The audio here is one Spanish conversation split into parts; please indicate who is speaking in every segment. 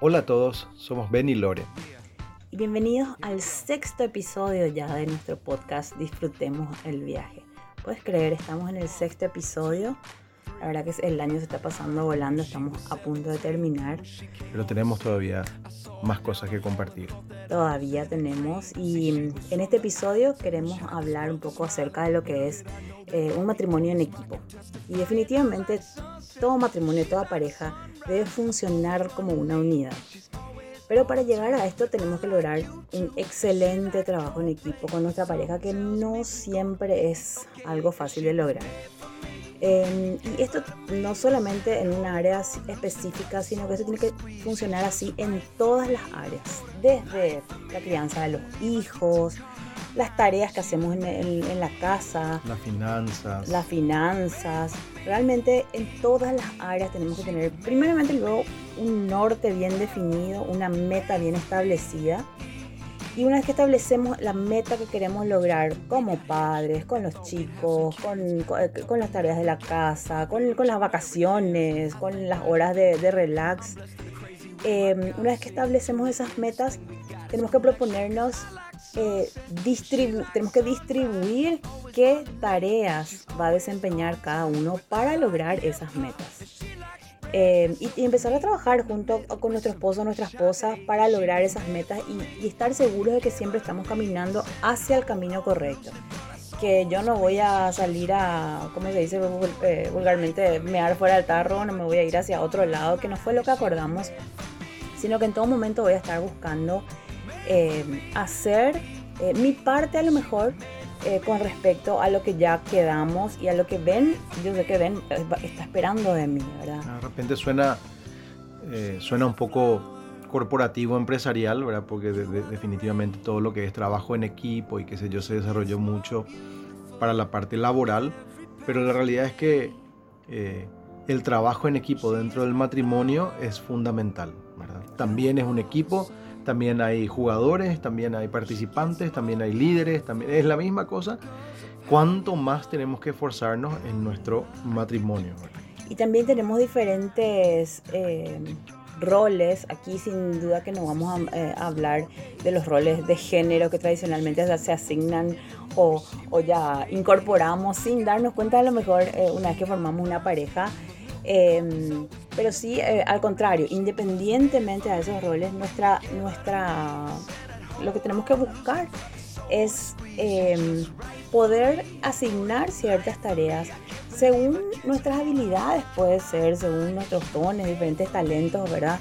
Speaker 1: Hola a todos, somos Ben y Lore.
Speaker 2: Bienvenidos al sexto episodio ya de nuestro podcast Disfrutemos el viaje. Puedes creer, estamos en el sexto episodio. La verdad que el año se está pasando volando, estamos a punto de terminar.
Speaker 1: Pero tenemos todavía más cosas que compartir.
Speaker 2: Todavía tenemos y en este episodio queremos hablar un poco acerca de lo que es eh, un matrimonio en equipo. Y definitivamente todo matrimonio, toda pareja debe funcionar como una unidad. Pero para llegar a esto tenemos que lograr un excelente trabajo en equipo con nuestra pareja que no siempre es algo fácil de lograr. Em, y esto no solamente en una área específica, sino que esto tiene que funcionar así en todas las áreas, desde la crianza de los hijos, las tareas que hacemos en, la casa,
Speaker 1: las finanzas.
Speaker 2: Las finanzas. Realmente en todas las áreas tenemos que tener, primeramente luego, un norte bien definido, una meta bien establecida y una vez que establecemos la meta que queremos lograr como padres, con los chicos, con, con, las tareas de la casa, con, con, las vacaciones, con las horas de, relax, eh, una vez que establecemos esas metas, tenemos que proponernos, eh, tenemos que distribuir qué tareas va a desempeñar cada uno para lograr esas metas. Eh, y, empezar a trabajar junto con nuestro esposo nuestra esposa para lograr esas metas y, estar seguros de que siempre estamos caminando hacia el camino correcto. Que yo no voy a salir a, como se dice eh, vulgarmente, mear fuera del tarro, no me voy a ir hacia otro lado, que no fue lo que acordamos, sino que en todo momento voy a estar buscando eh, hacer mi parte a lo mejor eh, con respecto a lo que ya quedamos y a lo que ven, yo sé que ven eh, está esperando de mí, ¿verdad?
Speaker 1: De repente suena, eh, suena un poco corporativo, empresarial, ¿verdad? Porque definitivamente todo lo que es trabajo en equipo y qué sé yo se desarrolló mucho para la parte laboral, pero la realidad es que el trabajo en equipo dentro del matrimonio es fundamental, ¿verdad? También es un equipo también hay jugadores, también hay participantes, también hay líderes, también es la misma cosa. ¿Cuánto más tenemos que esforzarnos en nuestro matrimonio?
Speaker 2: Y también tenemos diferentes eh, roles. Aquí sin duda que no vamos eh, a, hablar de los roles de género que tradicionalmente se asignan o, ya incorporamos sin darnos cuenta a lo mejor eh, una vez que formamos una pareja. Pero sí, eh, al contrario, independientemente de esos roles, nuestra, nuestra, lo que tenemos que buscar es em, poder asignar ciertas tareas según nuestras habilidades, puede ser, según nuestros dones, diferentes talentos, ¿verdad?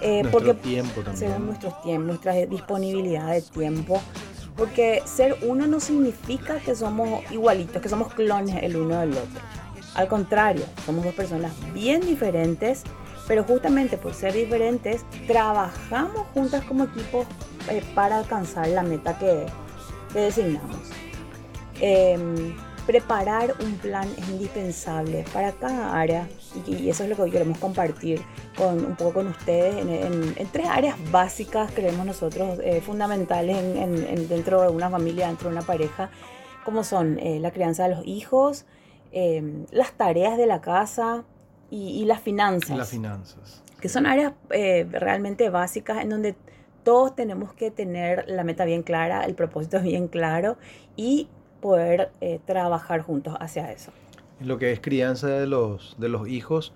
Speaker 1: Eh, porque, tiempo también.
Speaker 2: Según nuestros tiempos, nuestra disponibilidad de tiempo. Porque ser uno no significa que somos igualitos, que somos clones el uno del otro. Al contrario, somos dos personas bien diferentes, pero justamente por ser diferentes, trabajamos juntas como equipo eh, para alcanzar la meta que, designamos. Em, preparar un plan es indispensable para cada área y, eso es lo que queremos compartir con, un poco con ustedes en, tres áreas básicas, creemos nosotros, eh, fundamentales dentro de una familia, dentro de una pareja, como son eh, la crianza de los hijos, Em, las tareas de la casa y, las finanzas.
Speaker 1: las finanzas.
Speaker 2: Que son áreas eh, realmente básicas en donde todos tenemos que tener la meta bien clara, el propósito bien claro y poder eh, trabajar juntos hacia eso.
Speaker 1: En lo que es crianza de los, de los hijos,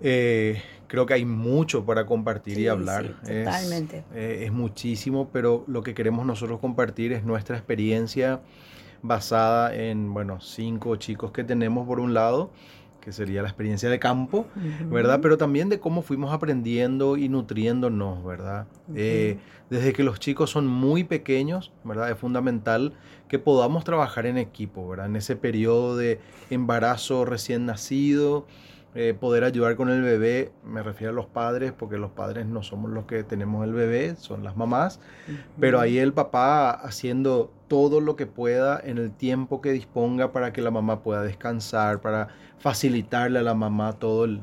Speaker 1: eh, creo que hay mucho para compartir y hablar.
Speaker 2: totalmente.
Speaker 1: es, muchísimo, pero lo que queremos nosotros compartir es nuestra experiencia basada en, bueno, cinco chicos que tenemos por un lado, que sería la experiencia de campo, ¿verdad? Pero también de cómo fuimos aprendiendo y nutriéndonos, ¿verdad? Eh, desde que los chicos son muy pequeños, ¿verdad? Es fundamental que podamos trabajar en equipo, ¿verdad? En ese periodo de embarazo recién nacido, eh, poder ayudar con el bebé, me refiero a los padres, porque los padres no somos los que tenemos el bebé, son las mamás, pero ahí el papá haciendo todo lo que pueda en el tiempo que disponga para que la mamá pueda descansar, para facilitarle a la mamá todo el,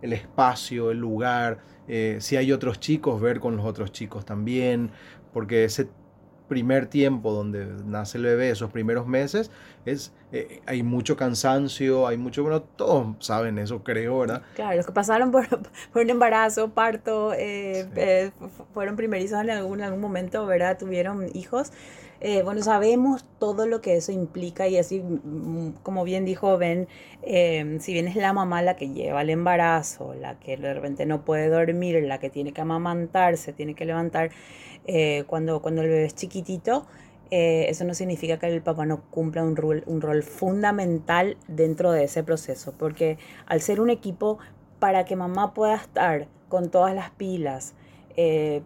Speaker 1: espacio, el lugar, eh, si hay otros chicos, ver con los otros chicos también, porque ese primer tiempo donde nace el bebé, esos primeros meses, es, eh, hay mucho cansancio, hay mucho, bueno, todos saben eso, creo, ¿verdad?
Speaker 2: Claro, los que pasaron por, por un embarazo, parto, eh, eh, fueron primerizos en algún, en algún momento, ¿verdad? Tuvieron hijos. Bueno, sabemos todo lo que eso implica y así, como bien dijo Ben, si bien es la mamá la que lleva el embarazo, la que de repente no puede dormir, la que tiene que amamantarse, tiene que levantar, cuando, cuando el bebé es chiquitito, eh, eso no significa que el papá no cumpla un rol, un rol fundamental dentro de ese proceso, porque al ser un equipo, para que mamá pueda estar con todas las pilas, eh,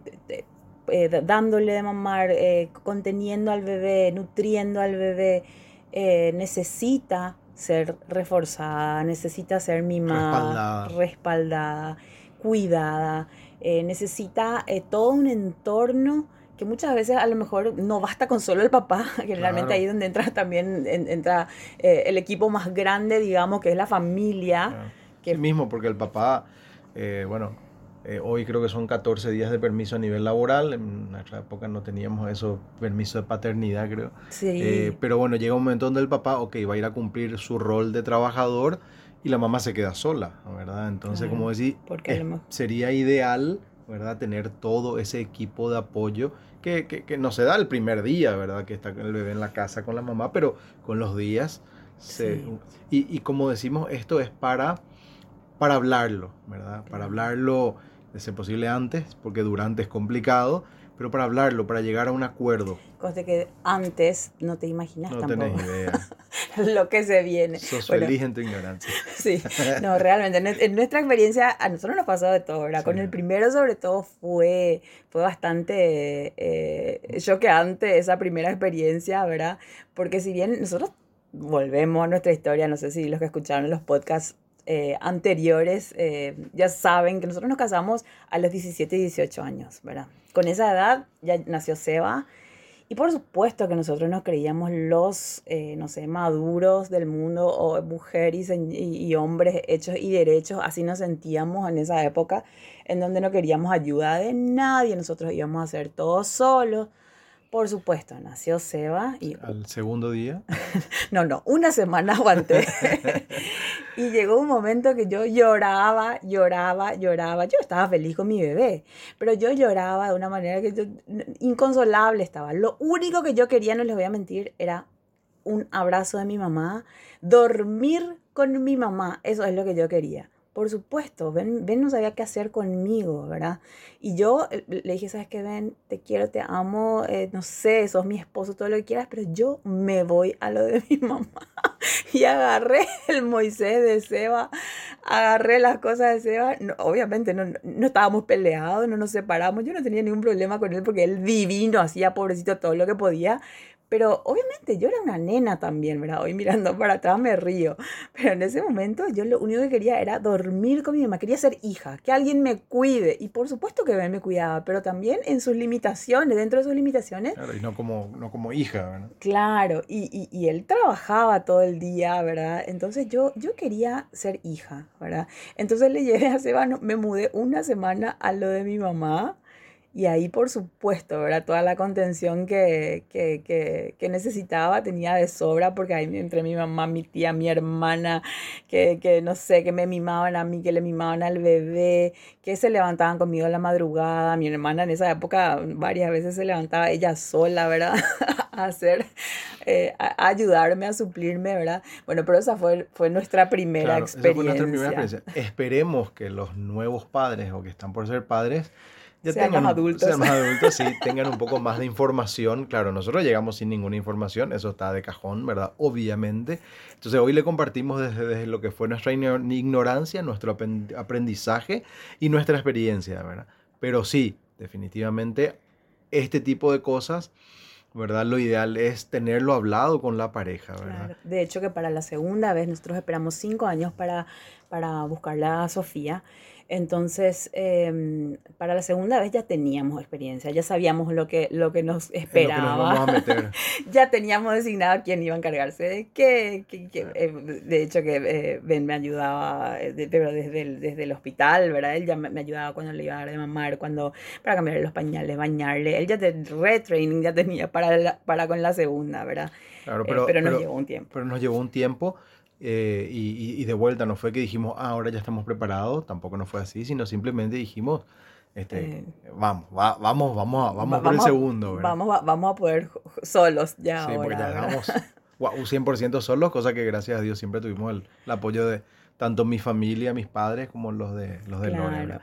Speaker 2: eh, dándole de mamar, conteniendo al bebé, nutriendo al bebé, necesita ser reforzada, necesita ser mimada, respaldada, respaldada cuidada, necesita todo un entorno que muchas veces a lo mejor no basta con solo el papá, generalmente ahí donde entra también entra eh, el equipo más grande, digamos, que es la familia.
Speaker 1: Que... mismo, porque el papá, eh, bueno, eh, hoy creo que son 14 días de permiso a nivel laboral, en nuestra época no teníamos eso, permiso de paternidad creo. Sí. pero bueno, llega un momento donde el papá, ok, va a ir a cumplir su rol de trabajador y la mamá se queda sola, ¿verdad? Entonces, como decir, sería ideal, ¿verdad? Tener todo ese equipo de apoyo que, que, no se da el primer día, ¿verdad? Que está el bebé en la casa con la mamá, pero con los días se... Y, y, como decimos, esto es para, para hablarlo, ¿verdad? Para hablarlo, de ser posible antes, porque durante es complicado, pero para hablarlo, para llegar a un acuerdo.
Speaker 2: Cosa que antes no te imaginas
Speaker 1: no tampoco. tenés idea.
Speaker 2: lo que se viene.
Speaker 1: Sos feliz en tu ignorancia.
Speaker 2: sí, no, realmente, en nuestra experiencia, a nosotros nos pasó de todo, ¿verdad? Con el primero sobre todo fue, fue bastante eh, choqueante esa primera experiencia, ¿verdad? Porque si bien nosotros volvemos a nuestra historia, no sé si los que escucharon los podcasts eh, anteriores eh, ya saben que nosotros nos casamos a los 17 y 18 años, ¿verdad? con esa edad ya nació Seba. Y por supuesto que nosotros nos creíamos los, eh, no sé, maduros del mundo, o mujeres y, hombres hechos y derechos, así nos sentíamos en esa época, en donde no queríamos ayuda de nadie, nosotros íbamos a hacer todo solos. Por supuesto, nació Seba y...
Speaker 1: ¿Al segundo día?
Speaker 2: no, no, una semana aguanté. y llegó un momento que yo lloraba, lloraba, lloraba. Yo estaba feliz con mi bebé, pero yo lloraba de una manera que yo, inconsolable estaba. Lo único que yo quería, no les voy a mentir, era un abrazo de mi mamá, dormir con mi mamá. Eso es lo que yo quería. Por supuesto, Ben, ben no sabía qué hacer conmigo, ¿verdad? Y yo eh, le dije, ¿sabes qué, Ben? Te quiero, te amo, eh, no sé, sos mi esposo, todo lo que quieras, pero yo me voy a lo de mi mamá. y agarré el Moisés de Seba, agarré las cosas de Seba. obviamente no, no estábamos peleados, no nos separamos, yo no tenía ningún problema con él porque él divino, hacía pobrecito todo lo que podía, pero obviamente yo era una nena también, ¿verdad? Hoy mirando para atrás me río. Pero en ese momento yo lo único que quería era dormir con mi mamá. Quería ser hija, que alguien me cuide. Y por supuesto que me cuidaba, pero también en sus limitaciones, dentro de sus limitaciones.
Speaker 1: Claro, y no como, no como hija, ¿verdad?
Speaker 2: Claro, y, y, y él trabajaba todo el día, ¿verdad? Entonces yo, yo quería ser hija, ¿verdad? Entonces le llevé a Sebano, me mudé una semana a lo de mi mamá y ahí, por supuesto, ¿verdad? Toda la contención que, que, que, que, necesitaba tenía de sobra, porque ahí entre mi mamá, mi tía, mi hermana, que, que, no sé, que me mimaban a mí, que le mimaban al bebé, que se levantaban conmigo a la madrugada. Mi hermana en esa época varias veces se levantaba ella sola, ¿verdad? a hacer, eh, a ayudarme, a suplirme, ¿verdad? Bueno, pero esa fue, fue nuestra primera experiencia. Esa fue nuestra primera experiencia.
Speaker 1: Esperemos que los nuevos padres o que están por ser padres
Speaker 2: ya sean tengan, más adultos.
Speaker 1: Sean más adultos, sí, tengan un poco más de información. Claro, nosotros llegamos sin ninguna información, eso está de cajón, ¿verdad? Obviamente. Entonces hoy le compartimos desde, desde lo que fue nuestra ignorancia, nuestro aprendizaje y nuestra experiencia, ¿verdad? Pero sí, definitivamente, este tipo de cosas ¿verdad? Lo ideal es tenerlo hablado con la pareja, ¿verdad?
Speaker 2: De hecho, que para la segunda vez nosotros esperamos cinco años para para buscarla a Sofía. Entonces, em, para la segunda vez ya teníamos experiencia, ya sabíamos lo que, lo que nos esperaba. ya teníamos designado quién iba a encargarse de qué. Eh, de hecho, que eh, Ben me ayudaba, eh, pero desde el, desde el hospital, ¿verdad? Él ya me, ayudaba cuando le iba a dar de mamar, cuando, para cambiarle los pañales, bañarle. Él ya de retraining ya tenía para, para con la segunda, ¿verdad?
Speaker 1: Claro, pero, pero nos llevó un tiempo. Pero nos llevó un tiempo eh, y, de vuelta no fue que dijimos, ah, ahora ya estamos preparados, tampoco no fue así, sino simplemente dijimos, este, eh, vamos, vamos, vamos, a, vamos, por el segundo.
Speaker 2: Vamos, vamos a poder solos ya. Sí, porque
Speaker 1: ya vamos 100% solos, cosa que gracias a Dios siempre tuvimos el, apoyo de tanto mi familia, mis padres, como los de, los de claro,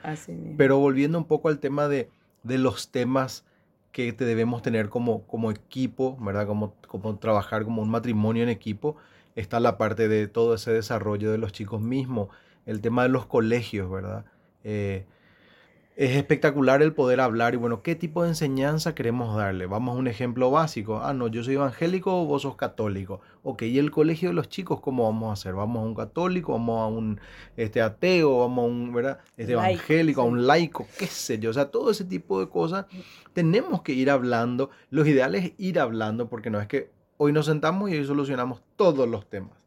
Speaker 1: Pero volviendo un poco al tema de, de los temas que te debemos tener como, como equipo, ¿verdad? Como, como trabajar como un matrimonio en equipo está la parte de todo ese desarrollo de los chicos mismos, el tema de los colegios, ¿verdad? Eh, es espectacular el poder hablar y bueno, ¿qué tipo de enseñanza queremos darle? Vamos a un ejemplo básico. Ah, no, yo soy evangélico, vos sos católico. Ok, ¿y el colegio de los chicos cómo vamos a hacer? ¿Vamos a un católico? ¿Vamos a un este, ateo? ¿Vamos a un ¿verdad? Este, evangélico? ¿A un laico? ¿Qué sé yo? O sea, todo ese tipo de cosas tenemos que ir hablando. Los ideales es ir hablando porque no es que Hoy nos sentamos y hoy solucionamos todos los temas.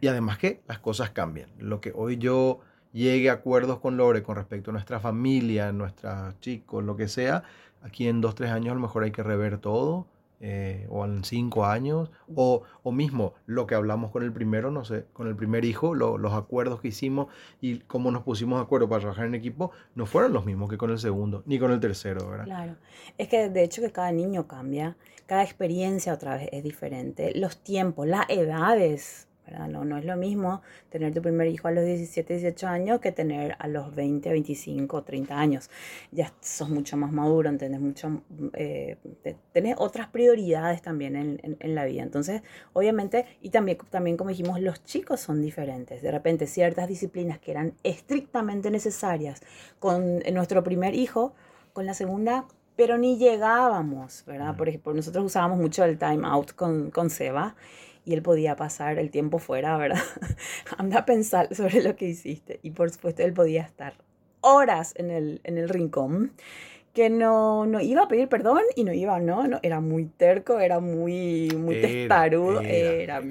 Speaker 1: Y además que las cosas cambian. Lo que hoy yo llegue a acuerdos con Lore con respecto a nuestra familia, nuestros chicos, lo que sea, aquí en dos, tres años a lo mejor hay que rever todo eh, o en cinco años, o, o, mismo lo que hablamos con el primero, no sé, con el primer hijo, los acuerdos que hicimos y cómo nos pusimos de acuerdo para trabajar en equipo, no fueron los mismos que con el segundo, ni con el tercero, ¿verdad?
Speaker 2: Claro, es que de hecho que cada niño cambia, cada experiencia otra vez es diferente, los tiempos, las edades no, no es lo mismo tener tu primer hijo a los 17, 18 años que tener a los 20, 25, 30 años. Ya sos mucho más maduro, entendés mucho, eh, tenés otras prioridades también en, en, la vida. Entonces, obviamente, y también, también como dijimos, los chicos son diferentes. De repente, ciertas disciplinas que eran estrictamente necesarias con nuestro primer hijo, con la segunda pero ni llegábamos, ¿verdad? Por ejemplo, nosotros usábamos mucho el time out con, con Seba y él podía pasar el tiempo fuera, ¿verdad? Anda a pensar sobre lo que hiciste. Y por supuesto, él podía estar horas en el, en el rincón, que no, no iba a pedir perdón y no iba, no, no era muy terco, era muy, muy testarudo. Era.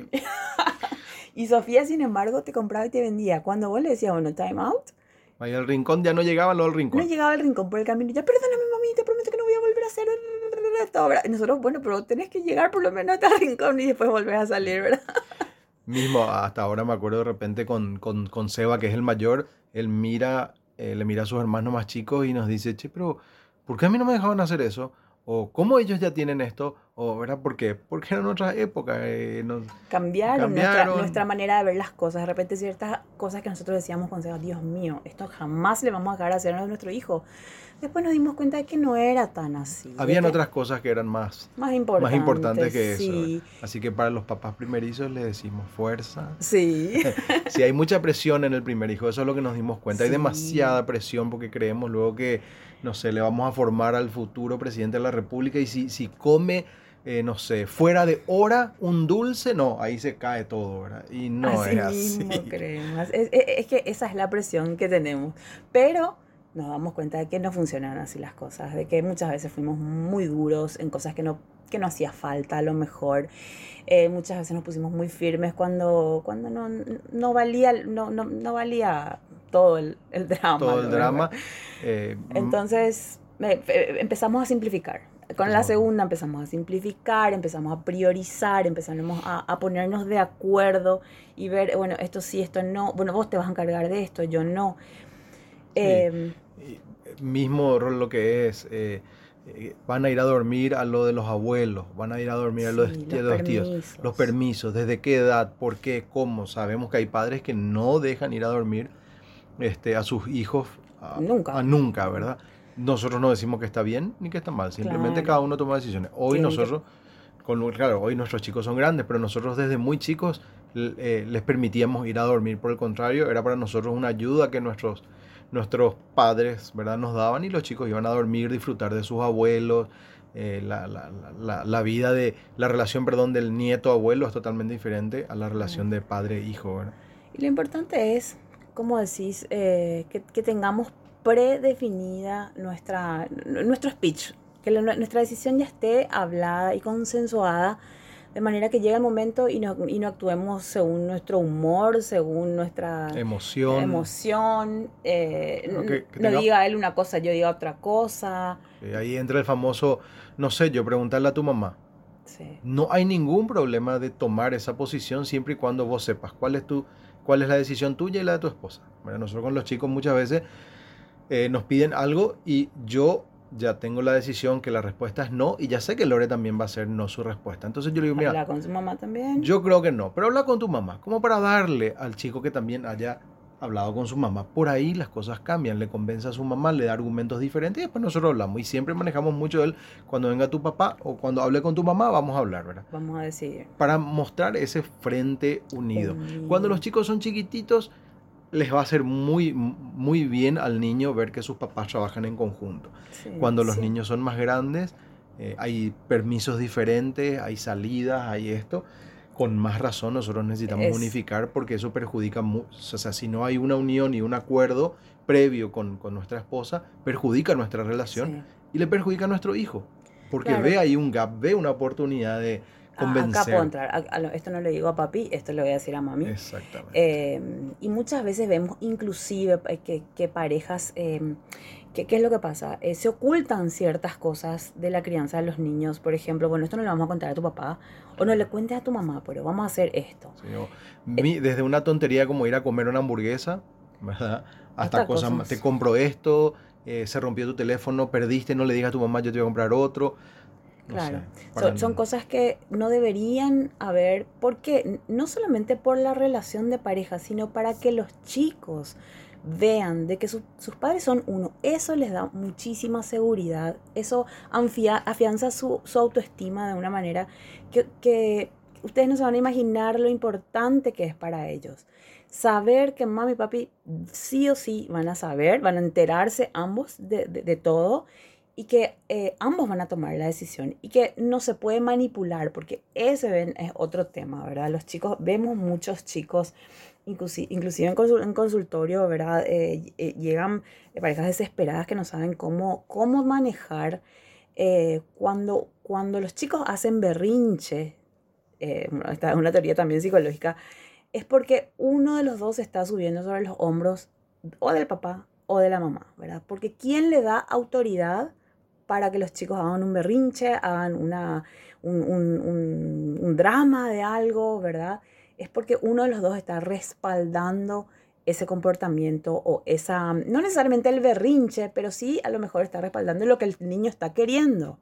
Speaker 2: y Sofía, sin embargo, te compraba y te vendía. Cuando vos le decías, bueno, time out,
Speaker 1: Vaya al rincón, ya no llegaba al rincón.
Speaker 2: No llegaba al rincón por el camino. Ya, perdóname, mami, te prometo que no voy a volver a hacer esto. Y nosotros, bueno, pero tenés que llegar por lo menos hasta el rincón y después volver a salir, ¿verdad?
Speaker 1: Mismo, hasta ahora me acuerdo de repente con, con, con Seba, que es el mayor, él mira, eh, le mira a sus hermanos más chicos y nos dice, che, pero ¿por qué a mí no me dejaban hacer eso? o cómo ellos ya tienen esto, o ¿verdad? ¿Por qué? Porque en otra época. Eh,
Speaker 2: cambiaron, Nuestra, nuestra, manera de ver las cosas. De repente ciertas cosas que nosotros decíamos con Dios mío, esto jamás le vamos a dejar hacer a nuestro hijo. Después nos dimos cuenta de que no era tan así.
Speaker 1: Habían otras cosas que eran más, más, importantes, más importantes que eso. Así que para los papás primerizos le decimos fuerza.
Speaker 2: Sí.
Speaker 1: sí, hay mucha presión en el primer hijo, eso es lo que nos dimos cuenta. Hay demasiada presión porque creemos luego que, no sé, le vamos a formar al futuro presidente de la República y si, si come... Eh, no sé, fuera de hora un dulce, no, ahí se cae todo, ¿verdad? Y no es así.
Speaker 2: Creemos. Es, es, es, que esa es la presión que tenemos. Pero nos damos cuenta de que no funcionan así las cosas, de que muchas veces fuimos muy duros en cosas que no, que no hacía falta a lo mejor. Eh, muchas veces nos pusimos muy firmes cuando, cuando no, no valía, no, no, no valía todo el, el drama.
Speaker 1: Todo el drama.
Speaker 2: Eh, Entonces empezamos a simplificar. Con la segunda empezamos a simplificar, empezamos a priorizar, empezamos a, a, ponernos de acuerdo y ver, bueno, esto sí, esto no, bueno, vos te vas a encargar de esto, yo no.
Speaker 1: Eh, mismo lo que es, eh, eh, van a ir a dormir a lo de los abuelos, van a ir a dormir a lo de, los, tíos, los permisos, desde qué edad, por qué, cómo. Sabemos que hay padres que no dejan ir a dormir este, a sus hijos a, nunca. nunca, ¿verdad? Nosotros no decimos que está bien ni que está mal, simplemente cada uno toma decisiones. Hoy nosotros, con, claro, hoy nuestros chicos son grandes, pero nosotros desde muy chicos eh, les permitíamos ir a dormir, por el contrario, era para nosotros una ayuda que nuestros nuestros padres, ¿verdad? Nos daban y los chicos iban a dormir, disfrutar de sus abuelos. Eh, la, la, la, la, vida de, la relación, perdón, del nieto-abuelo es totalmente diferente a la relación de padre-hijo,
Speaker 2: Y lo importante es como decís, eh, que, que, tengamos predefinida nuestra, nuestro speech, que nuestra decisión ya esté hablada y consensuada, de manera que llegue el momento y no, y no actuemos según nuestro humor, según nuestra
Speaker 1: emoción.
Speaker 2: emoción eh, no, diga él una cosa, yo diga otra cosa.
Speaker 1: ahí entra el famoso, no sé, yo preguntarle a tu mamá. No hay ningún problema de tomar esa posición siempre y cuando vos sepas cuál es tu, cuál es la decisión tuya y la de tu esposa. Bueno, nosotros con los chicos muchas veces eh, nos piden algo y yo ya tengo la decisión que la respuesta es no y ya sé que Lore también va a ser no su respuesta. Entonces yo le digo, mira...
Speaker 2: ¿Habla con su mamá también?
Speaker 1: Yo creo que no, pero habla con tu mamá, como para darle al chico que también haya hablado con su mamá. Por ahí las cosas cambian, le convence a su mamá, le da argumentos diferentes y después nosotros hablamos. Y siempre manejamos mucho él, cuando venga tu papá o cuando hable con tu mamá, vamos a hablar, ¿verdad?
Speaker 2: Vamos a decir.
Speaker 1: Para mostrar ese frente unido. Cuando los chicos son chiquititos, les va a hacer muy, muy bien al niño ver que sus papás trabajan en conjunto. Cuando los niños son más grandes, eh, hay permisos diferentes, hay salidas, hay esto. Con más razón nosotros necesitamos unificar porque eso perjudica, o sea, si no hay una unión y un acuerdo previo con, con nuestra esposa, perjudica nuestra relación y le perjudica a nuestro hijo. Porque ve ahí un gap, ve una oportunidad de, Convencer.
Speaker 2: Acá puedo entrar. esto no le digo a papi, esto le voy a decir a mami.
Speaker 1: Exactamente.
Speaker 2: Eh, y muchas veces vemos inclusive eh, que, parejas, eh, ¿qué es lo que pasa? se ocultan ciertas cosas de la crianza de los niños. Por ejemplo, bueno, esto no le vamos a contar a tu papá o no le cuentes a tu mamá, pero vamos a hacer esto.
Speaker 1: desde una tontería como ir a comer una hamburguesa, ¿verdad? Hasta cosas, te compro esto, se rompió tu teléfono, perdiste, no le digas a tu mamá, yo te voy a comprar otro
Speaker 2: claro, son, cosas que no deberían haber, porque no solamente por la relación de pareja, sino para que los chicos vean de que sus padres son uno. Eso les da muchísima seguridad, eso afianza su, autoestima de una manera que, que ustedes no se van a imaginar lo importante que es para ellos. Saber que mami y papi sí o sí van a saber, van a enterarse ambos de, de, de todo y que eh, ambos van a tomar la decisión y que no se puede manipular, porque ese es otro tema, ¿verdad? Los chicos, vemos muchos chicos, inclusive, inclusive en, consultorio, ¿verdad? Eh, eh, llegan parejas desesperadas que no saben cómo, cómo manejar cuando, cuando los chicos hacen berrinche, esta es una teoría también psicológica, es porque uno de los dos está subiendo sobre los hombros o del papá o de la mamá, ¿verdad? Porque ¿quién le da autoridad? Para que los chicos hagan un berrinche, hagan una, un, drama de algo, ¿verdad? Es porque uno de los dos está respaldando ese comportamiento o esa, no necesariamente el berrinche, pero sí a lo mejor está respaldando lo que el niño está queriendo.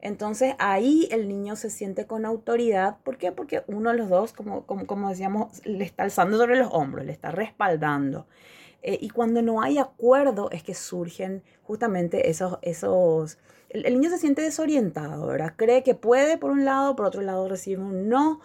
Speaker 2: Entonces ahí el niño se siente con autoridad. ¿Por qué? Porque uno de los dos, como, como, como decíamos, le está alzando sobre los hombros, le está respaldando. Eh, y cuando no hay acuerdo es que surgen justamente esos... esos el, niño se siente desorientado, ¿verdad? Cree que puede por un lado, por otro lado recibe un no.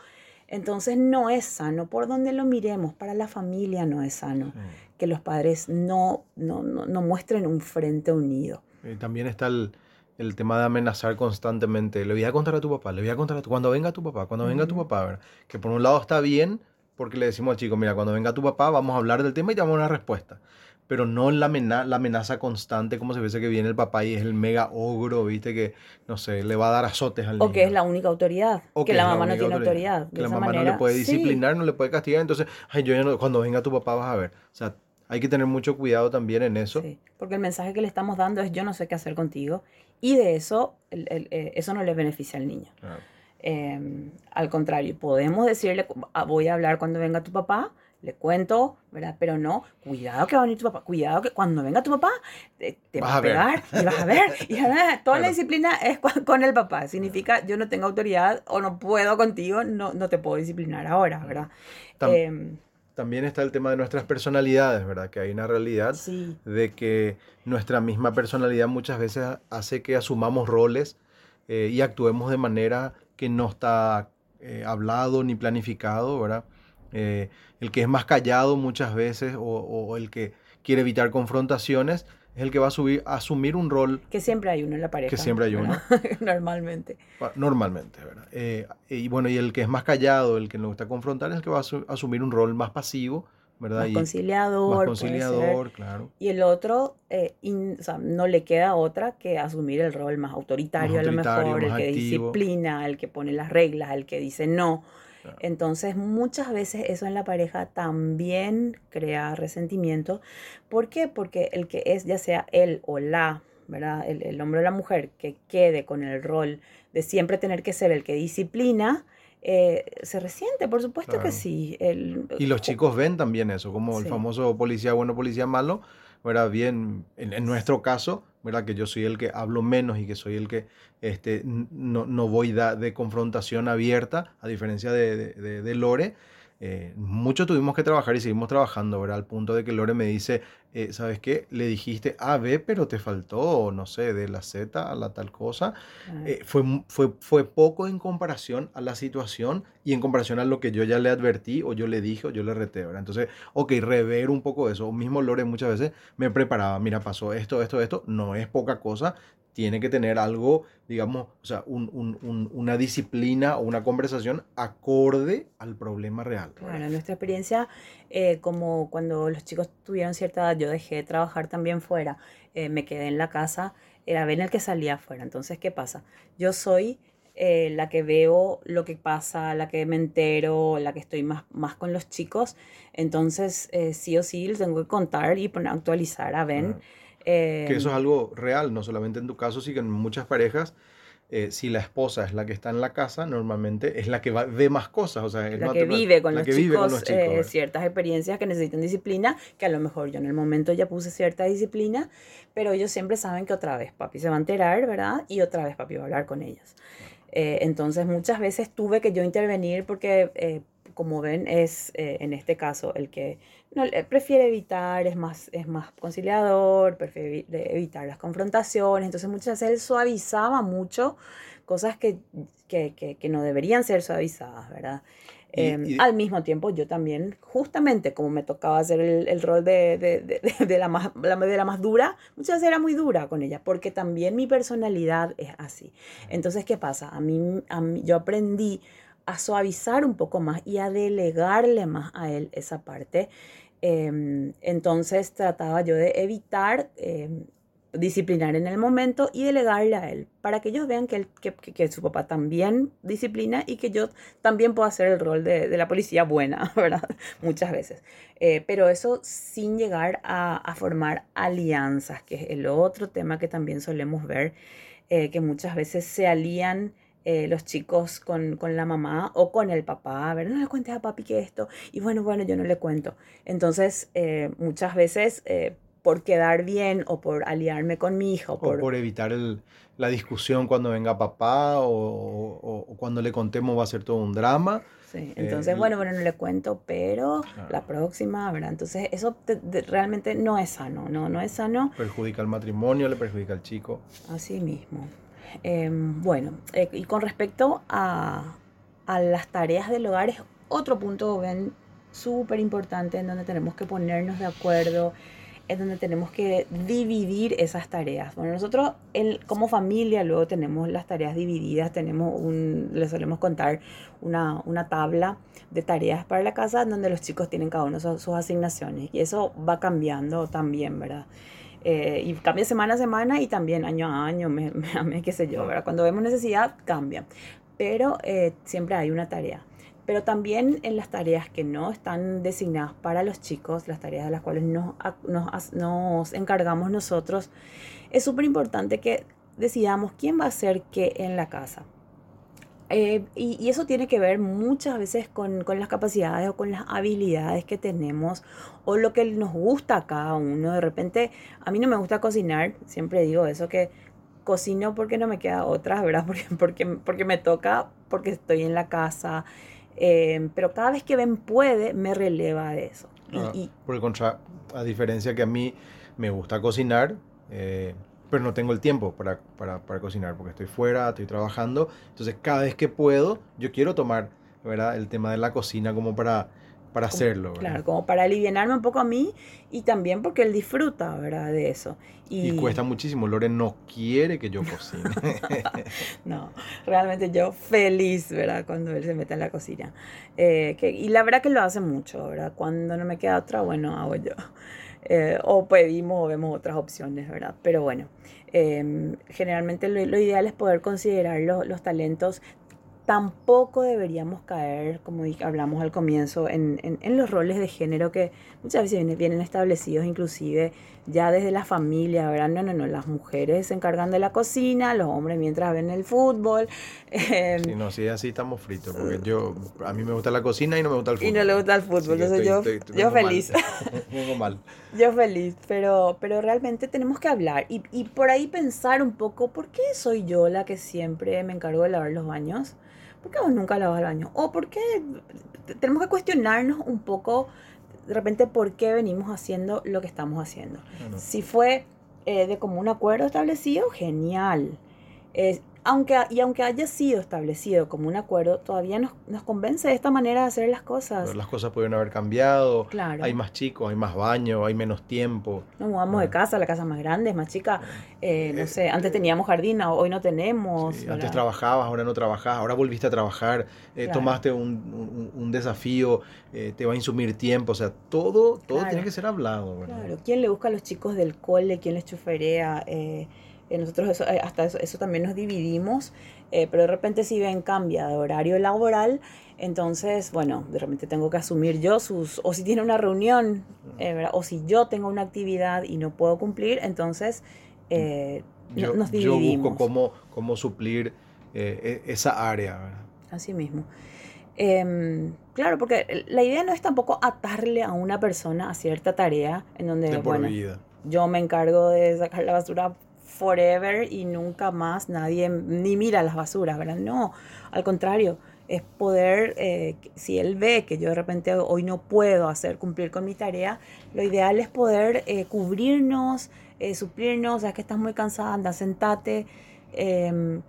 Speaker 2: Entonces no es sano, por donde lo miremos, para la familia no es sano que los padres no, no, no, muestren un frente unido.
Speaker 1: Y también está el, el, tema de amenazar constantemente. Le voy a contar a tu papá, le voy a contar a tu cuando venga tu papá, cuando venga tu papá, ¿verdad? Que por un lado está bien, porque le decimos al chico, mira, cuando venga tu papá vamos a hablar del tema y te damos una respuesta. Pero no la, la amenaza constante como si fuese que viene el papá y es el mega ogro, viste, que, no sé, le va a dar azotes al niño.
Speaker 2: O que es la única autoridad, o que, la mamá no tiene autoridad.
Speaker 1: que la mamá no le puede disciplinar, no le puede castigar. Entonces, ay, yo cuando venga tu papá vas a ver. O sea, hay que tener mucho cuidado también en eso. Sí,
Speaker 2: porque el mensaje que le estamos dando es yo no sé qué hacer contigo y de eso, el, el, eh, eso no le beneficia al niño. Claro. Em, al contrario, podemos decirle, ah, voy a hablar cuando venga tu papá, le cuento, ¿verdad? Pero no, cuidado que va a venir tu papá, cuidado que cuando venga tu papá te, va a pegar y vas a ver. Y toda la disciplina es con, el papá. Significa yo no tengo autoridad o no puedo contigo, no, no te puedo disciplinar ahora, ¿verdad?
Speaker 1: Em, también está el tema de nuestras personalidades, ¿verdad? Que hay una realidad de que nuestra misma personalidad muchas veces hace que asumamos roles eh, y actuemos de manera que no está eh, hablado ni planificado, ¿verdad? Eh, el que es más callado muchas veces o, el que quiere evitar confrontaciones es el que va a, subir, a asumir un rol.
Speaker 2: Que siempre hay uno en la pareja.
Speaker 1: Que siempre hay uno.
Speaker 2: Normalmente.
Speaker 1: Normalmente, ¿verdad? Eh, y bueno, y el que es más callado, el que no gusta confrontar, es el que va a asumir un rol más pasivo, ¿verdad?
Speaker 2: Más
Speaker 1: Y-
Speaker 2: conciliador.
Speaker 1: más conciliador, claro.
Speaker 2: Y el otro, eh, in- o sea, no le queda otra que asumir el rol más autoritario,
Speaker 1: Más
Speaker 2: a lo mejor, el que
Speaker 1: activo.
Speaker 2: disciplina, el que pone las reglas, el que dice no.
Speaker 1: Claro.
Speaker 2: Entonces, muchas veces eso en la pareja también crea resentimiento. ¿Por qué? Porque el que es, ya sea él o la, ¿verdad? El, el hombre o la mujer que quede con el rol de siempre tener que ser el que disciplina, eh, se resiente, por supuesto que sí. El,
Speaker 1: Y los chicos ven también eso, como el famoso policía bueno, policía malo, ¿verdad? Bien, en, en nuestro caso, ¿verdad? Que yo soy el que hablo menos y que soy el que este, no, no voy da- de confrontación abierta, a diferencia de, de- de- de Lore. Eh, mucho tuvimos que trabajar y seguimos trabajando, ¿verdad? Al punto de que Lore me dice, eh, ¿sabes qué? Le dijiste A, B, pero te faltó, no sé, de la Z a la tal cosa. Eh, fue, fue, fue poco en comparación a la situación y en comparación a lo que yo ya le advertí o yo le dije o yo le reté, ¿verdad? Entonces, ok, rever un poco eso. Mismo Lore muchas veces me preparaba, mira, pasó esto, esto, esto, no es poca cosa, tiene que tener algo, digamos, o sea, un- un- un- una disciplina o una conversación acorde al problema real.
Speaker 2: en nuestra experiencia, eh, como cuando los chicos tuvieron cierta edad, yo dejé de trabajar también fuera, eh, me quedé en la casa, era Ben el que salía afuera. Entonces, ¿qué pasa? Yo soy eh, la que veo lo que pasa, la que me entero, la que estoy más, más con los chicos. Entonces, eh, sí o sí, les tengo que contar y poner, actualizar a Ben. Eh,
Speaker 1: Que eso es algo real, no solamente en tu caso, sino en muchas parejas, eh, si la esposa es la que está en la casa, normalmente es la que va- ve más cosas, o sea, es
Speaker 2: la que vive con
Speaker 1: la
Speaker 2: los
Speaker 1: que vive con los chicos,
Speaker 2: eh, ciertas experiencias que necesitan disciplina, que a lo mejor yo en el momento ya puse cierta disciplina, pero ellos siempre saben que otra vez papi se va a enterar, ¿verdad? Y otra vez papi va a hablar con ellos. Eh, entonces muchas veces tuve que yo intervenir porque, como ven, es en este caso el que no, eh, prefiere evitar, es más, es más conciliador, prefiere evitar las confrontaciones, entonces muchas veces él suavizaba mucho cosas que, que, que- que no deberían ser suavizadas, ¿verdad?
Speaker 1: Y-
Speaker 2: Em,
Speaker 1: y-
Speaker 2: al mismo tiempo, yo también, justamente como me tocaba hacer el, el rol de, de- de- de la más, la- de la más dura, muchas veces era muy dura con ella, porque también mi personalidad es así. Entonces, ¿qué pasa? A mí, a mí- yo aprendí a suavizar un poco más y a delegarle más a él esa parte. Em, entonces trataba yo de evitar em, disciplinar en el momento y delegarle a él, para que ellos vean que, él- su papá también disciplina y que yo también puedo hacer el rol de, la policía buena. Muchas veces. Eh, pero eso sin llegar a, a formar alianzas, que es el otro tema que también solemos ver, eh, que muchas veces se alían eh, los chicos con, con la mamá o con el papá, a ver, no le cuentes a papi que esto, y bueno, bueno, yo no le cuento. Entonces, eh, muchas veces, eh, por quedar bien o por aliarme con mi hijo,
Speaker 1: O
Speaker 2: por,
Speaker 1: por evitar el- la discusión cuando venga papá o, o- o cuando le contemos va a ser todo un drama.
Speaker 2: Sí, entonces, bueno, bueno, no le cuento, pero
Speaker 1: Claro.
Speaker 2: la próxima, ¿verdad? Entonces, eso te- te- realmente no es sano, no, no es sano
Speaker 1: Perjudica al matrimonio, le perjudica al chico.
Speaker 2: así mismo. Em, bueno, eh, y con respecto a, las tareas del hogar, es otro punto, ven, súper importante en donde tenemos que ponernos de acuerdo, en donde tenemos que dividir esas tareas. Bueno, nosotros como familia luego tenemos las tareas divididas, tenemos un, le solemos contar una, una tabla de tareas para la casa donde los chicos tienen cada uno sus, sus asignaciones y eso va cambiando también, ¿verdad? Eh, y cambia semana a semana y también año a año, mes a mes, qué sé yo, ¿verdad? Cuando vemos necesidad, cambia. Pero eh, siempre hay una tarea. Pero también en las tareas que no están designadas para los chicos, las tareas de las cuales nos, nos, nos encargamos nosotros, es súper importante que decidamos quién va a hacer qué en la casa. Eh, y, y eso tiene que ver muchas veces con, con las capacidades o con las habilidades que tenemos o lo que nos gusta a cada uno. De repente, a mí no me gusta cocinar, siempre digo eso, que cocino porque no me queda otra, ¿verdad? Porque, porque, porque me toca, porque estoy en la casa. eh, pero cada vez que Ben puede, me releva de eso. Y-
Speaker 1: Ah,
Speaker 2: y,
Speaker 1: por el contra, a diferencia que a mí me gusta cocinar, eh, pero no tengo el tiempo para, para, para cocinar porque estoy fuera, estoy trabajando. Entonces, cada vez que puedo, yo quiero tomar ¿verdad? el tema de la cocina como para para hacerlo. ¿verdad?
Speaker 2: Claro, como para aliviarme un poco a mí y también porque él disfruta, ¿verdad? De eso.
Speaker 1: Y, cuesta muchísimo. Lore no quiere que yo cocine.
Speaker 2: no, realmente yo feliz, ¿verdad? Cuando él se mete en la cocina. Eh, que, y la verdad que lo hace mucho, ¿verdad? Cuando no me queda otra, bueno, hago yo. Eh, o pedimos o vemos otras opciones, ¿verdad? Pero bueno, em, generalmente lo, ideal es poder considerar los, los talentos tampoco deberíamos caer, como hablamos al comienzo, en, en, los roles de género que muchas veces vienen, establecidos inclusive ya desde la familia, ¿verdad? No, no, no, las mujeres se encargan de la cocina, los hombres mientras ven el fútbol.
Speaker 1: Eh, sí, no, sí, así estamos fritos, porque yo, a mí me gusta la cocina y no me gusta el fútbol.
Speaker 2: Y no le gusta el fútbol, entonces yo, yo feliz.
Speaker 1: mal.
Speaker 2: Yo feliz, pero, pero realmente tenemos que hablar y, y por ahí pensar un poco, ¿por qué soy yo la que siempre me encargo de lavar los baños? ¿por qué vos nunca lavas el baño? O por qué tenemos que cuestionarnos un poco de repente por qué venimos haciendo lo que estamos haciendo. Si fue eh, de común acuerdo establecido, genial aunque, y aunque haya sido establecido como un acuerdo, todavía nos, nos convence de esta manera de hacer las cosas.
Speaker 1: las cosas pueden haber cambiado, claro. hay más chicos, hay más baño, hay menos tiempo.
Speaker 2: Nos mudamos de casa, la casa más grande, es más chica. Eh, no eh, sé, antes teníamos jardín, hoy no tenemos.
Speaker 1: antes trabajabas, ahora no trabajabas, ahora volviste a trabajar, eh, tomaste un, un, desafío, te va a insumir tiempo, o sea, todo, todo tiene que ser hablado.
Speaker 2: Claro, ¿quién le busca a los chicos del cole? ¿Quién les choferea? Eh, nosotros eh, hasta eso, también nos dividimos, eh, pero de repente si ven cambia de horario laboral, entonces, bueno, de repente tengo que asumir yo sus, o si tiene una reunión, o si yo tengo una actividad y no puedo cumplir, entonces
Speaker 1: yo, nos dividimos. Yo busco cómo, cómo suplir e, esa área.
Speaker 2: Así mismo. Em, claro, porque la idea no es tampoco atarle a una persona a cierta tarea en donde, bueno, yo me encargo de sacar la basura forever y nunca más nadie ni mira las basuras, ¿verdad? No, al contrario, es poder, eh, si él ve que yo de repente hoy no puedo hacer cumplir con mi tarea, lo ideal es poder eh, cubrirnos, eh, suplirnos, ya que estás muy cansada, anda, sentate, em,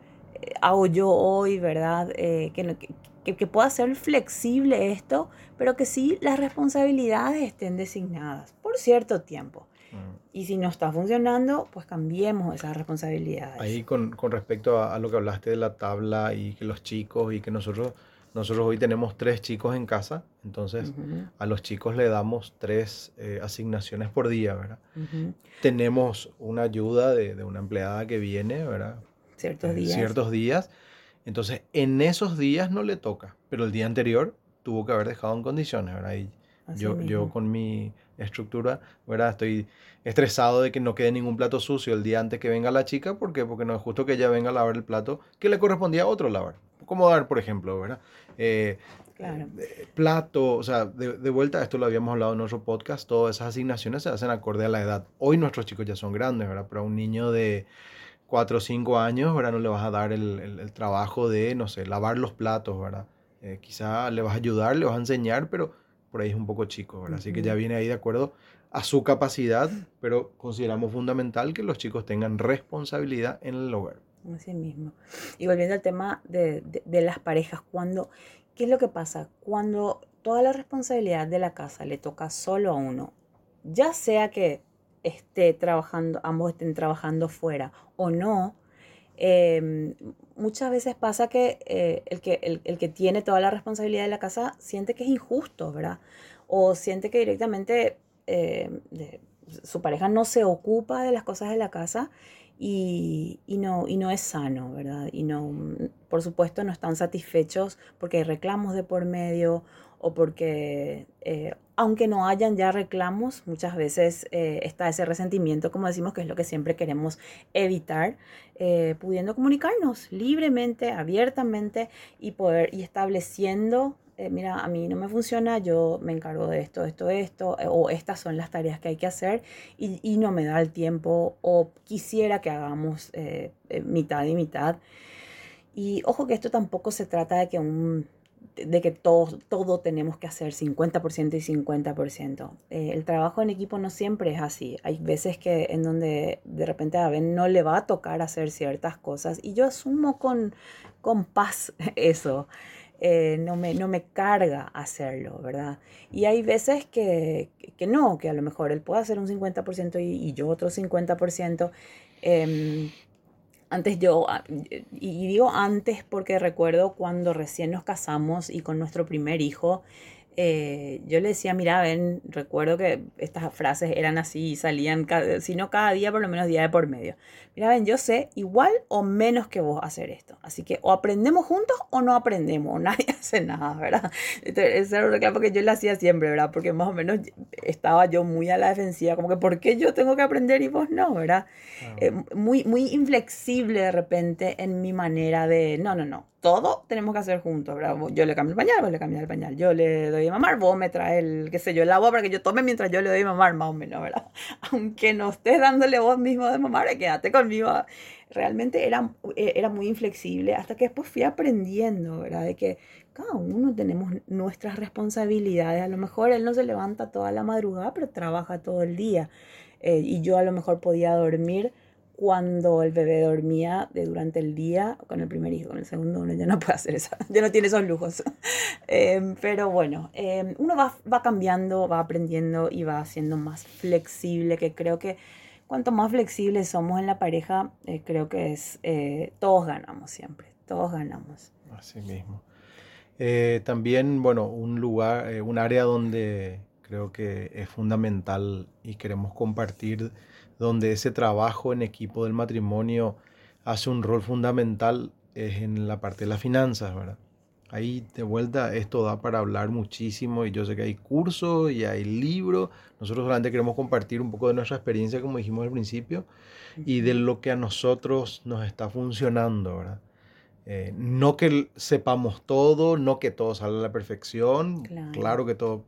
Speaker 2: hago yo hoy, ¿verdad? que, que, que, pueda ser flexible esto, pero que sí las responsabilidades estén designadas por cierto tiempo. Y si no está funcionando, pues cambiemos esas responsabilidades.
Speaker 1: Ahí con, con respecto a, lo que hablaste de la tabla y que los chicos y que nosotros, nosotros hoy tenemos tres chicos en casa, entonces a los chicos le damos tres eh, asignaciones por día, ¿verdad? Tenemos una ayuda de, de, una empleada que viene, ¿verdad?
Speaker 2: Ciertos días.
Speaker 1: Ciertos días. Entonces, en esos días no le toca, pero el día anterior tuvo que haber dejado en condiciones, ¿verdad? Y yo, yo con mi estructura, ¿verdad? Estoy estresado de que no quede ningún plato sucio el día antes que venga la chica, ¿por qué? Porque no es justo que ella venga a lavar el plato que le correspondía a otro lavar. Como dar, por ejemplo, ¿verdad? Eh, claro. Eh, plato, o sea, de, de, vuelta, esto lo habíamos hablado en otro podcast, todas esas asignaciones se hacen acorde a la edad. Hoy nuestros chicos ya son grandes, ¿verdad? Pero a un niño de 4 o 5 años, ¿verdad? No le vas a dar el, el, trabajo de, no sé, lavar los platos, ¿verdad? Eh, quizá le vas a ayudar, le vas a enseñar, pero por ahí es un poco chico, ¿verdad? Así que ya viene ahí de acuerdo a su capacidad, pero consideramos fundamental que los chicos tengan responsabilidad en el hogar.
Speaker 2: Así mismo. Y volviendo al tema de, de, las parejas, cuando, ¿qué es lo que pasa? Cuando toda la responsabilidad de la casa le toca solo a uno, ya sea que esté trabajando, ambos estén trabajando fuera o no, Em, muchas veces pasa que, eh, el que el, que tiene toda la responsabilidad de la casa siente que es injusto, ¿verdad? O siente que directamente em, su pareja no se ocupa de las cosas de la casa y, no, y no es sano, ¿verdad? Y no, por supuesto, no están satisfechos porque hay reclamos de por medio o porque eh, aunque no hayan ya reclamos, muchas veces eh, está ese resentimiento, como decimos, que es lo que siempre queremos evitar, eh, pudiendo comunicarnos libremente, abiertamente y poder y estableciendo, eh, mira, a mí no me funciona, yo me encargo de esto, esto, esto, o estas son las tareas que hay que hacer y, y no me da el tiempo o quisiera que hagamos mitad y mitad. Y ojo que esto tampoco se trata de que un de que todo, todo tenemos que hacer 50% y 50%. Eh, el trabajo en equipo no siempre es así. Hay veces que en donde de repente a Ben no le va a tocar hacer ciertas cosas y yo asumo con, con paz eso. eh, no, me, no me carga hacerlo, ¿verdad? Y hay veces que, que no, que a lo mejor él puede hacer un 50% y, y, yo otro 50%. Eh, antes yo, ah, y digo antes porque recuerdo cuando recién nos casamos y con nuestro primer hijo, eh, yo le decía, mira, ven, recuerdo que estas frases eran así y salían, si no cada día, por lo menos día de por medio. Mira, ven, yo sé igual o menos que vos hacer esto. Así que o aprendemos juntos o no aprendemos, o nadie hace nada, ¿verdad? Ese era un reclamo que yo le hacía siempre, ¿verdad? Porque más o menos estaba yo muy a la defensiva, como que ¿por qué yo tengo que aprender y vos no, ¿verdad? Eh, muy, muy inflexible de repente en mi manera de, no, no, no, todo tenemos que hacer juntos, ¿verdad? Yo le cambio el pañal, vos le cambias el pañal. Yo le doy a mamar, vos me traes el, qué sé yo, el agua para que yo tome mientras yo le doy a mamar, más o menos, ¿verdad? Aunque no estés dándole vos mismo de mamar, quédate conmigo. Realmente era, era muy inflexible hasta que después fui aprendiendo, ¿verdad? De que cada uno tenemos nuestras responsabilidades. A lo mejor él no se levanta toda la madrugada, pero trabaja todo el día. Eh, y yo a lo mejor podía dormir cuando el bebé dormía de durante el día con el primer hijo, con el segundo uno ya no puede hacer eso, ya no tiene esos lujos. eh, pero bueno, eh, uno va, va, cambiando, va aprendiendo y va siendo más flexible, que creo que cuanto más flexibles somos en la pareja, eh, creo que es, eh, todos ganamos siempre, todos ganamos.
Speaker 1: Así mismo. Eh, también, bueno, un lugar, un área donde creo que es fundamental y queremos compartir donde ese trabajo en equipo del matrimonio hace un rol fundamental es en la parte de las finanzas, ¿verdad? Ahí de vuelta esto da para hablar muchísimo y yo sé que hay cursos y hay libros. Nosotros solamente queremos compartir un poco de nuestra experiencia, como dijimos al principio, y de lo que a nosotros nos está funcionando, ¿verdad? Eh, no que sepamos todo, no que todo salga a la perfección. Claro, claro que todo,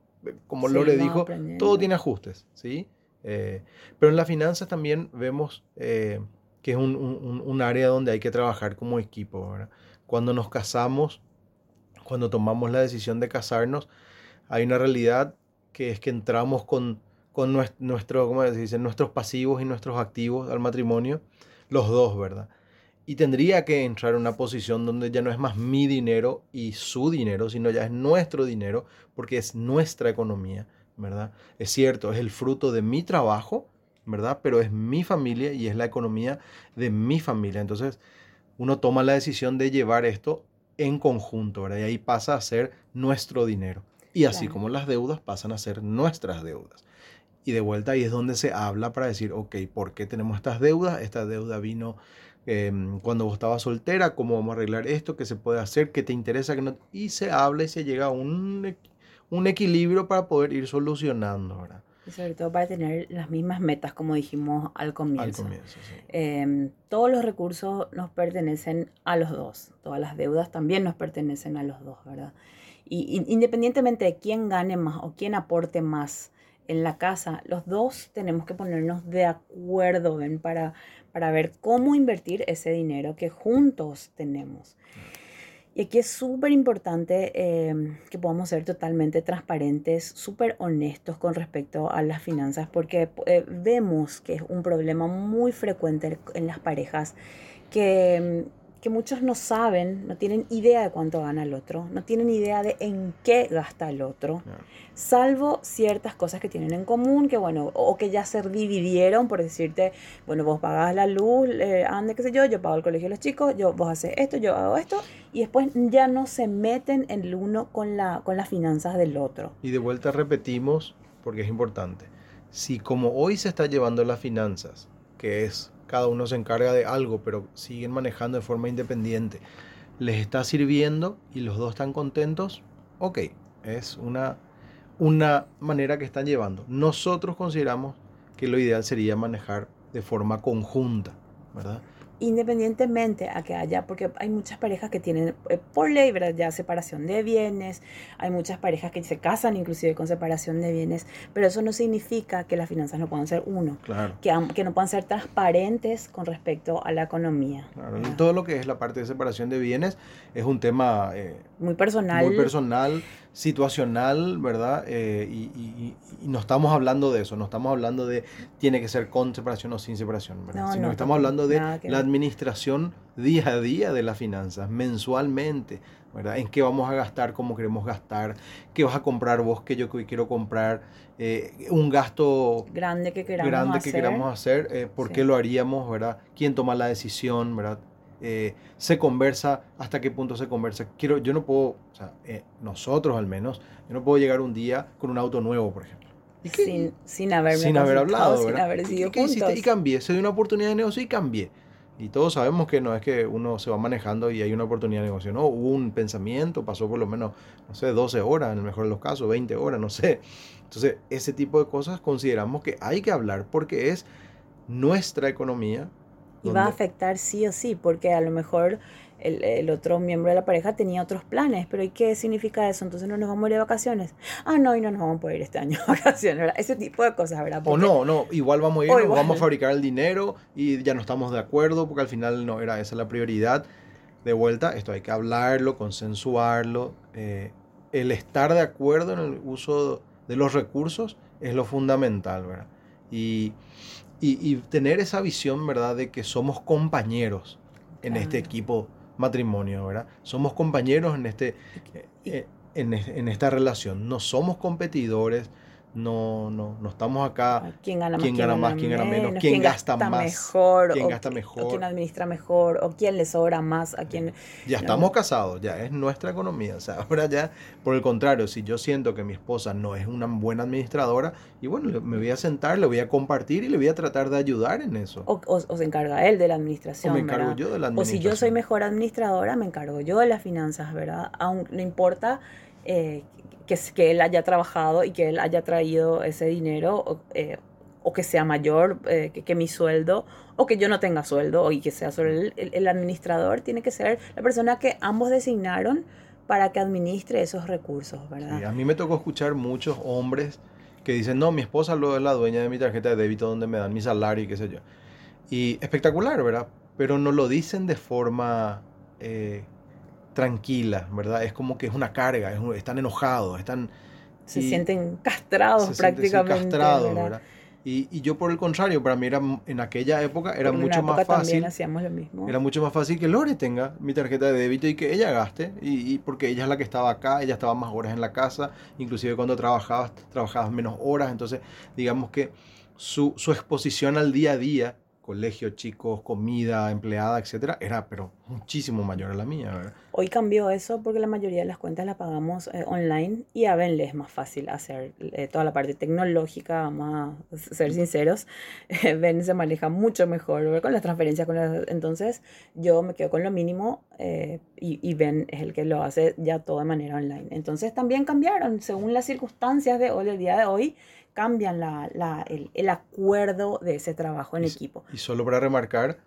Speaker 1: como sí, Lore dijo, todo tiene ajustes, ¿sí? Eh, pero en las finanzas también vemos eh, que es un, área donde hay que trabajar como equipo. ¿verdad? Cuando nos casamos, cuando tomamos la decisión de casarnos, hay una realidad que es que entramos con, con nuestro, ¿cómo se dice? nuestros pasivos y nuestros activos al matrimonio, los dos, ¿verdad? Y tendría que entrar en una posición donde ya no es más mi dinero y su dinero, sino ya es nuestro dinero, porque es nuestra economía ¿verdad? Es cierto, es el fruto de mi trabajo, ¿verdad? Pero es mi familia y es la economía de mi familia. Entonces, uno toma la decisión de llevar esto en conjunto, ¿verdad? Y ahí pasa a ser nuestro dinero. Y así claro. como las deudas pasan a ser nuestras deudas. Y de vuelta ahí es donde se habla para decir, ok, ¿por qué tenemos estas deudas? Esta deuda vino eh, cuando vos estabas soltera, ¿cómo vamos a arreglar esto? ¿Qué se puede hacer? ¿Qué te interesa? ¿Qué no? Y se habla y se llega a un un equilibrio para poder ir solucionando, ¿verdad?
Speaker 2: Y sobre todo para tener las mismas metas, como dijimos al comienzo.
Speaker 1: Al comienzo, sí.
Speaker 2: Eh, todos los recursos nos pertenecen a los dos. Todas las deudas también nos pertenecen a los dos, ¿verdad? Y, y independientemente de quién gane más o quién aporte más en la casa, los dos tenemos que ponernos de acuerdo, ¿ven? Para, para ver cómo invertir ese dinero que juntos tenemos. Y aquí es súper importante eh, que podamos ser totalmente transparentes, súper honestos con respecto a las finanzas, porque eh, vemos que es un problema muy frecuente en las parejas que que muchos no saben, no tienen idea de cuánto gana el otro, no tienen idea de en qué gasta el otro, salvo ciertas cosas que tienen en común, que bueno, o que ya se dividieron, por decirte, bueno, vos pagás la luz, eh, ande, qué sé yo, yo pago el colegio de los chicos, yo, vos haces esto, yo hago esto, y después ya no se meten en el uno con, la, con las finanzas del otro.
Speaker 1: Y de vuelta repetimos, porque es importante, si como hoy se está llevando las finanzas, que es cada uno se encarga de algo, pero siguen manejando de forma independiente. Les está sirviendo y los dos están contentos, ok, es una, una manera que están llevando. Nosotros consideramos que lo ideal sería manejar de forma conjunta, ¿verdad?
Speaker 2: Independientemente a que haya, porque hay muchas parejas que tienen eh, por ley, ¿verdad? Ya separación de bienes, hay muchas parejas que se casan inclusive con separación de bienes, pero eso no significa que las finanzas no puedan ser uno,
Speaker 1: claro.
Speaker 2: que, que no puedan ser transparentes con respecto a la economía.
Speaker 1: Claro. Y todo lo que es la parte de separación de bienes es un tema... Eh,
Speaker 2: muy personal.
Speaker 1: Muy personal, situacional, ¿verdad? Eh, y, no estamos hablando de eso, no estamos hablando de tiene que ser con separación o sin separación, ¿verdad? No, Sino estamos hablando de la administración día a día de las finanzas, mensualmente, ¿verdad? En qué vamos a gastar, cómo queremos gastar, qué vas a comprar vos, qué yo quiero comprar, eh, un gasto
Speaker 2: grande que queramos
Speaker 1: grande
Speaker 2: hacer,
Speaker 1: que queramos hacer eh, por qué lo haríamos, ¿verdad? ¿Quién toma la decisión, ¿verdad? Eh, se conversa, hasta qué punto se conversa. Quiero, yo no puedo, o sea, eh, nosotros al menos, yo no puedo llegar un día con un auto nuevo, por ejemplo.
Speaker 2: ¿Y sin, sin, haber
Speaker 1: sin haber hablado,
Speaker 2: sin haber sido
Speaker 1: ¿Qué, hiciste? Y cambié, se dio una oportunidad de negocio y cambié. Y todos sabemos que no es que uno se va manejando y hay una oportunidad de negocio, no, hubo un pensamiento, pasó por lo menos, no sé, 12 horas, en el mejor de los casos, 20 horas, no sé. Entonces, ese tipo de cosas consideramos que hay que hablar porque es nuestra economía,
Speaker 2: y va a afectar sí o sí, porque a lo mejor el, el, otro miembro de la pareja tenía otros planes, pero ¿y qué significa eso? Entonces no nos vamos a ir de vacaciones. Ah, no, y no nos vamos a poder ir este año de vacaciones, ¿verdad? Ese tipo de cosas, ¿verdad?
Speaker 1: o no, no, igual vamos a ir, vamos a fabricar el dinero y ya no estamos de acuerdo porque al final no era esa la prioridad. De vuelta, esto hay que hablarlo, consensuarlo. Eh, el estar de acuerdo en el uso de los recursos es lo fundamental, ¿verdad? Y y, tener esa visión, ¿verdad?, de que somos compañeros en este equipo matrimonio, ¿verdad? Somos compañeros en, este, eh, en, en, esta relación, no somos competidores, no, no, no estamos acá.
Speaker 2: ¿Quién gana más?
Speaker 1: ¿Quién gana, más, quién gana menos? ¿Quién, gasta, más?
Speaker 2: Mejor,
Speaker 1: ¿Quién gasta mejor?
Speaker 2: O quién administra mejor, o quién le sobra más, a quién...
Speaker 1: Ya estamos casados, ya es nuestra economía. O sea, ahora ya, por el contrario, si yo siento que mi esposa no es una buena administradora, y bueno, me voy a sentar, le voy a compartir y le voy a tratar de ayudar en eso.
Speaker 2: O, o, se encarga él de la administración,
Speaker 1: O me encargo yo de la administración.
Speaker 2: O si yo soy mejor administradora, me encargo yo de las finanzas, ¿verdad? Aún no importa... Eh, que, que él haya trabajado y que él haya traído ese dinero o, eh, que sea mayor eh, que, mi sueldo o que yo no tenga sueldo y que sea solo el, administrador, tiene que ser la persona que ambos designaron para que administre esos recursos, ¿verdad?
Speaker 1: a mí me tocó escuchar muchos hombres que dicen, no, mi esposa lo es la dueña de mi tarjeta de débito donde me dan mi salario y qué sé yo. Y espectacular, ¿verdad? Pero no lo dicen de forma eh, tranquila, ¿verdad? Es como que es una carga, están enojados, están...
Speaker 2: Se sienten castrados prácticamente.
Speaker 1: castrados, ¿verdad? Y, y, yo por el contrario, para mí era, en aquella época era mucho más fácil.
Speaker 2: Hacíamos lo mismo.
Speaker 1: Era mucho más fácil que Lore tenga mi tarjeta de débito y que ella gaste. Y, y, porque ella es la que estaba acá, ella estaba más horas en la casa, inclusive cuando trabajabas, trabajabas menos horas. Entonces, digamos que su, su exposición al día a día colegio, chicos, comida, empleada, etcétera, era pero muchísimo mayor a la mía.
Speaker 2: Hoy cambió eso porque la mayoría de las cuentas las pagamos eh, online y a Ben le es más fácil hacer eh, toda la parte tecnológica, vamos a ser sinceros. ben se maneja mucho mejor con las transferencias, con entonces yo me quedo con lo mínimo eh, y, y, Ben es el que lo hace ya todo de manera online. Entonces también cambiaron según las circunstancias de hoy, del día de hoy cambian la, la, el, el, acuerdo de ese trabajo en equipo.
Speaker 1: Y solo para remarcar,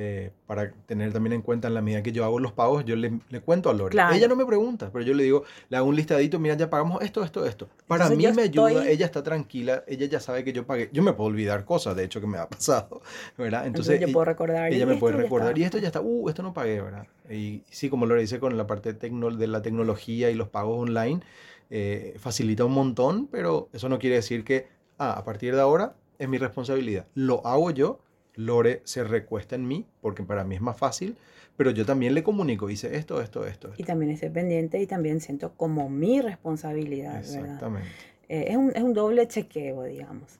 Speaker 1: eh, para tener también en cuenta en la medida que yo hago los pagos, yo le, le cuento a Lore. Ella no me pregunta, pero yo le digo, le hago un listadito, mira, ya pagamos esto, esto, esto. Para mí me ayuda, ella está tranquila, ella ya sabe que yo pagué. Yo me puedo olvidar cosas, de hecho, que me ha pasado, ¿verdad?
Speaker 2: Entonces, Entonces yo puedo recordar.
Speaker 1: Ella me puede recordar, y esto ya está, uh, esto no pagué, ¿verdad? Y sí, como Lore dice, con la parte de la tecnología y los pagos online, eh, facilita un montón, pero eso no quiere decir que, ah, a partir de ahora es mi responsabilidad. Lo hago yo, Lore se recuesta en mí, porque para mí es más fácil, pero yo también le comunico, hice esto, esto, esto.
Speaker 2: Y también estoy pendiente y también siento como mi responsabilidad.
Speaker 1: Exactamente.
Speaker 2: Eh, es, un, es, un, doble chequeo, digamos.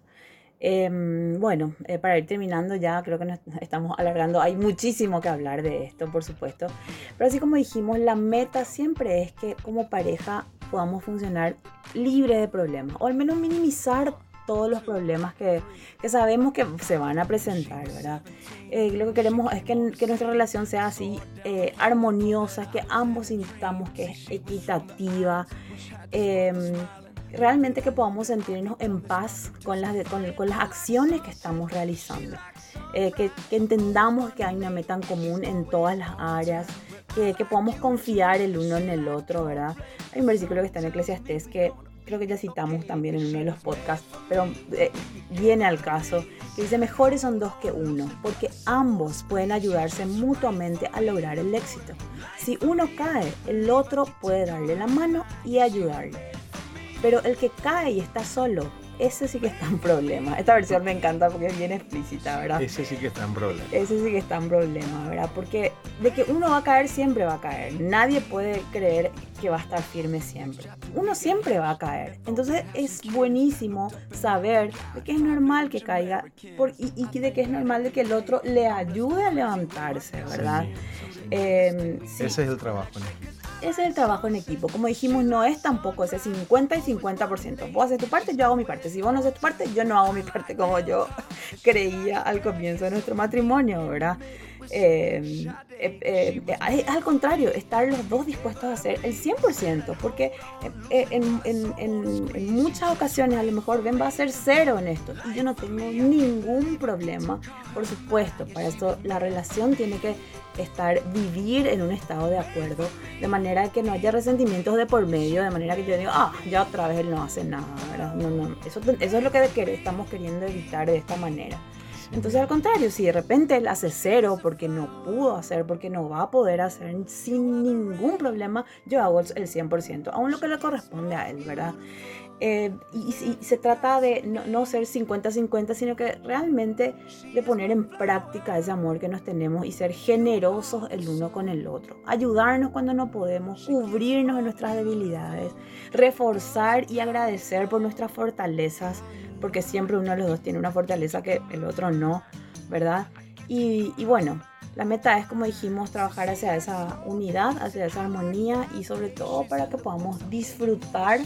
Speaker 2: Em, bueno, eh, para ir terminando ya, creo que nos estamos alargando. Hay muchísimo que hablar de esto, por supuesto. Pero así como dijimos, la meta siempre es que como pareja podamos funcionar libre de problemas, o al menos minimizar todos los problemas que, que sabemos que se van a presentar, ¿verdad? Eh, lo que queremos es que, que nuestra relación sea así eh, armoniosa, que ambos sintamos que es equitativa, eh, realmente que podamos sentirnos en paz con las, con, con las acciones que estamos realizando, que, que, entendamos que hay una meta en común en todas las áreas, que, que podamos confiar el uno en el otro, ¿verdad? Hay un versículo que está en Eclesiastés que creo que ya citamos también en uno de los podcasts, pero eh, viene al caso que dice mejores son dos que uno, porque ambos pueden ayudarse mutuamente a lograr el éxito. Si uno cae, el otro puede darle la mano y ayudarle. Pero el que cae y está solo ese sí que está en problema. Esta versión me encanta porque es bien explícita, ¿verdad?
Speaker 1: Ese sí que está en problema.
Speaker 2: Ese sí que está en problema, ¿verdad? Porque de que uno va a caer, siempre va a caer. Nadie puede creer que va a estar firme siempre. Uno siempre va a caer. Entonces es buenísimo saber de que es normal que caiga y, de que es normal de que el otro le ayude a levantarse, ¿verdad?
Speaker 1: Em, ese es el trabajo. ¿no?
Speaker 2: Es el trabajo en equipo. Como dijimos, no es tampoco ese 50 y 50%. Vos haces tu parte, yo hago mi parte. Si vos no haces tu parte, yo no hago mi parte como yo creía al comienzo de nuestro matrimonio, ¿verdad? Eh, eh, eh, al contrario, estar los dos dispuestos a hacer el 100%, porque en, muchas ocasiones a lo mejor Ben va a ser cero en esto y yo no tengo ningún problema, por supuesto, para eso la relación tiene que estar, vivir en un estado de acuerdo, de manera que no haya resentimientos de por medio, de manera que yo diga, ah, ya otra vez él no hace nada, No, no, eso, eso es lo que estamos queriendo evitar de esta manera. Entonces al contrario, si de repente él hace cero porque no pudo hacer, porque no va a poder hacer sin ningún problema, yo hago el 100%, aún lo que le corresponde a él, ¿verdad? Eh, y, se trata de no, ser 50-50, sino que realmente de poner en práctica ese amor que nos tenemos y ser generosos el uno con el otro. Ayudarnos cuando no podemos, cubrirnos en nuestras debilidades, reforzar y agradecer por nuestras fortalezas, porque siempre uno de los dos tiene una fortaleza que el otro no, ¿verdad? Y, y bueno, la meta es, como dijimos, trabajar hacia esa unidad, hacia esa armonía y sobre todo para que podamos disfrutar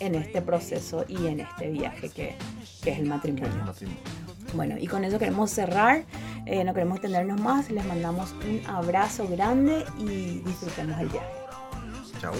Speaker 2: en este proceso y en este viaje que, es el matrimonio. Bueno, y con eso queremos cerrar, eh, no queremos tenernos más, les mandamos un abrazo grande y disfrutemos el viaje.
Speaker 1: Chao.